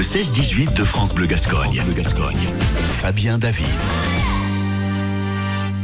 Le 16-18 de France Bleu Gascogne. Fabien David.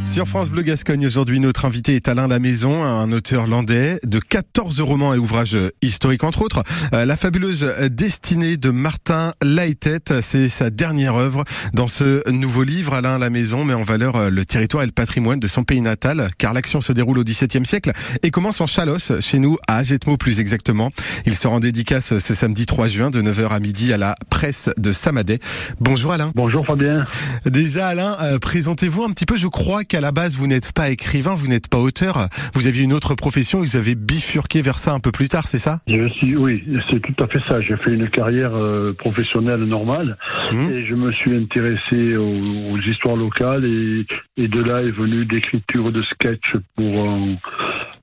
Sur France Bleu Gascogne, aujourd'hui, notre invité est Alain Lamaison, un auteur landais de 14 romans et ouvrages historiques, entre autres. Euh, La fabuleuse destinée de Martin Laïtet, c'est sa dernière œuvre. Dans ce nouveau livre, Alain Lamaison met en valeur euh, le territoire et le patrimoine de son pays natal, car l'action se déroule au XVIIe siècle et commence en Chalosse, chez nous, à Agetmo plus exactement. Il sera en dédicace ce samedi 3 juin de 9h à midi à la presse de Samadé. Bonjour Alain. Bonjour Fabien. Déjà Alain, euh, présentez-vous un petit peu. Je crois qu'à la base vous n'êtes pas écrivain, vous n'êtes pas auteur. Vous aviez une autre profession vous avez bifurqué vers ça un peu plus tard, c'est ça? Je suis, oui, c'est tout à fait ça. J'ai fait une carrière euh, professionnelle normale Mmh. et je me suis intéressé aux, aux histoires locales et, et de là est venue l'écriture de sketch pour un,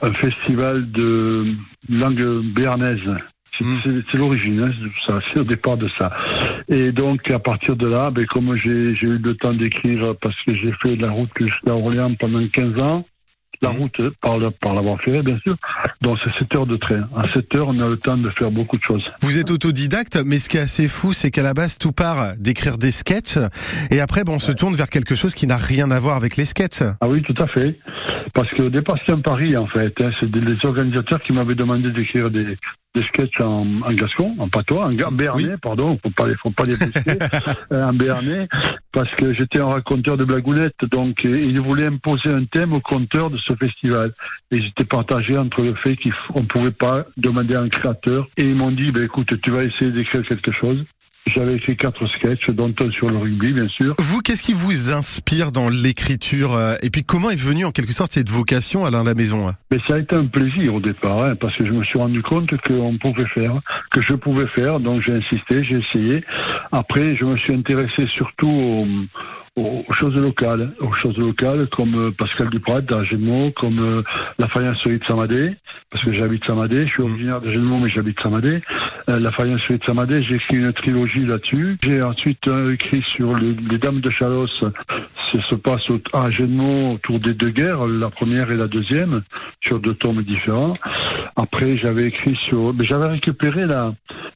un festival de langue béarnaise. C'est Mmh. c'est- l'origine, hein, de ça, c'est au départ de ça. Et donc à partir de là, ben, comme j'ai eu le temps d'écrire parce que j'ai fait la route jusqu'à Orléans pendant 15 ans, la Mhm. route par, par l'avoir fait, bien sûr. Donc c'est 7 heures de train. À 7 heures, on a le temps de faire beaucoup de choses. Vous êtes autodidacte, mais ce qui est assez fou, c'est qu'à la base tout part d'écrire des sketchs et après bon, on se tourne vers quelque chose qui n'a rien à voir avec les sketchs. Ah oui, tout à fait. Parce qu'au départ, c'était un pari, en fait. hein. C'est des- les organisateurs qui m'avaient demandé d'écrire des, des sketchs en, en gascon, en patois, en béarnais, Oui. pardon, faut pas les, faut pas les blesser, euh, en béarnais, parce que j'étais un raconteur de blagounettes, donc euh, ils voulaient imposer un thème aux conteurs de ce festival. Et j'étais partagé entre le fait qu'on ne pouvait pas demander à un créateur, et ils m'ont dit, ben, écoute, tu vas essayer d'écrire quelque chose. J'avais écrit quatre sketchs, dont un sur le rugby, bien sûr. Vous, qu'est-ce qui vous inspire dans l'écriture euh, Et puis comment est venue en quelque sorte cette vocation Alain Lamaison hein? Mais ça a été un plaisir au départ, hein, parce que je me suis rendu compte qu'on pouvait faire, que je pouvais faire, donc j'ai insisté, j'ai essayé. Après, je me suis intéressé surtout aux, aux choses locales, aux choses locales comme euh, Pascal Duprat d'Agenmo, comme euh, la faïencerie de Samadé, parce que j'habite Samadé, je suis originaire d'Agenmo mais j'habite Samadé. Euh, la faïencerie de Samadé, j'ai écrit une trilogie là-dessus. J'ai ensuite euh, écrit sur les, les Dames de Chalosse, ça se passe au, à Agenmo autour des deux guerres, la première et la deuxième, sur deux tomes différents. Après, j'avais écrit sur, mais j'avais récupéré la,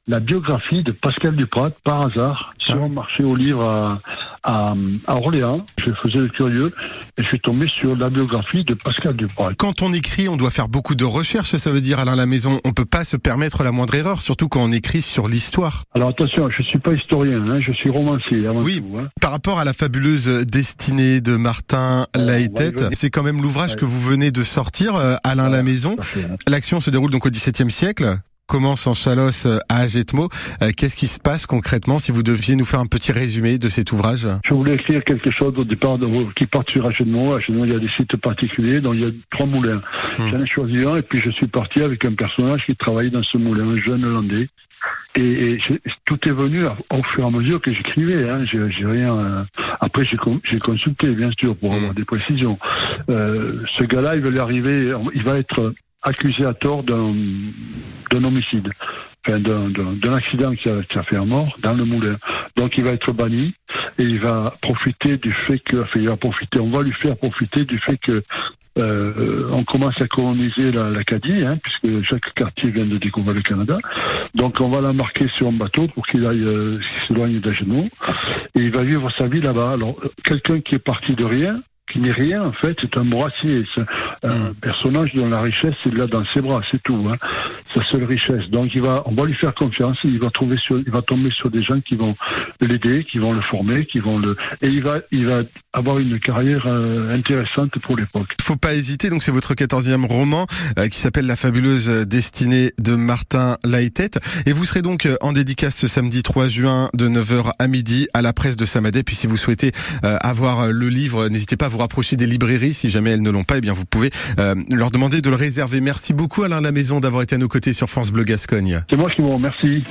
la biographie de Pascal Duprat par hasard sur Ah. un marché au livre à, à, à Orléans. Je faisais le curieux et je suis tombé sur la biographie de Pascal Duprat. Quand on écrit, on doit faire beaucoup de recherches, ça veut dire Alain Lamaison. On peut pas se permettre la moindre erreur, surtout quand on écrit sur l'histoire. Alors attention, je suis pas historien, hein, je suis romancier avant Oui. tout. Hein. Par rapport à la fabuleuse destinée de Martin Euh, c'est quand même l'ouvrage Ouais. que vous venez de sortir, euh, Alain Ouais. Fait, hein. L'action se déroule donc au XVIIe siècle, commence en Chalosse euh, à Agetmo. Euh, Qu'est-ce qui se passe concrètement si vous deviez nous faire un petit résumé de cet ouvrage? Je voulais écrire quelque chose au départ de- qui part sur Agenmo. Agenmo, il y a des sites particuliers, donc il y a trois moulins. Hmm. J'en ai choisi un et puis je suis parti avec un personnage qui travaillait dans ce moulin, un jeune Hollandais. Et, et tout est venu au fur et à mesure que j'écrivais. Hein. J'ai rien. euh, Après, j'ai con- j'ai consulté, bien sûr, pour avoir des précisions. Euh, ce gars-là, il va lui arriver, il va être accusé à tort d'un homicide, enfin, d'un- accident qui a, qui a fait un mort dans le moulin. Donc, il va être banni et il va profiter du fait que, enfin, il va profiter, on va lui faire profiter du fait que euh, on commence à coloniser la- l'Acadie, hein, puisque chaque quartier vient de découvrir le Canada. Donc on va l'embarquer sur un bateau pour qu'il aille euh, s'éloigne d'Agenot. Et il va vivre sa vie là-bas. Alors, euh, quelqu'un qui est parti de rien, qui n'est rien en fait, c'est un morassier. C'est un Mm. personnage dont la richesse, il l'a dans ses bras, c'est tout. Hein. Sa seule richesse. Donc il va, on va lui faire confiance. Il va trouver sur, il va tomber sur des gens qui vont l'aider, qui vont le former, qui vont le, et il va, il va avoir une carrière euh, intéressante pour l'époque. Faut pas hésiter, donc c'est votre quatorzième roman euh, qui s'appelle La fabuleuse destinée de Martin Laïtet. Et vous serez donc euh, en dédicace ce samedi 3 juin de 9h à midi à la presse de Samadé. Puis si vous souhaitez euh, avoir le livre, n'hésitez pas à vous rapprocher des librairies. Si jamais elles ne l'ont pas, eh bien vous pouvez euh, leur demander de le réserver. Merci beaucoup Alain Lamaison d'avoir été à nos côtés sur France Bleu Gascogne. C'est moi qui vous remercie.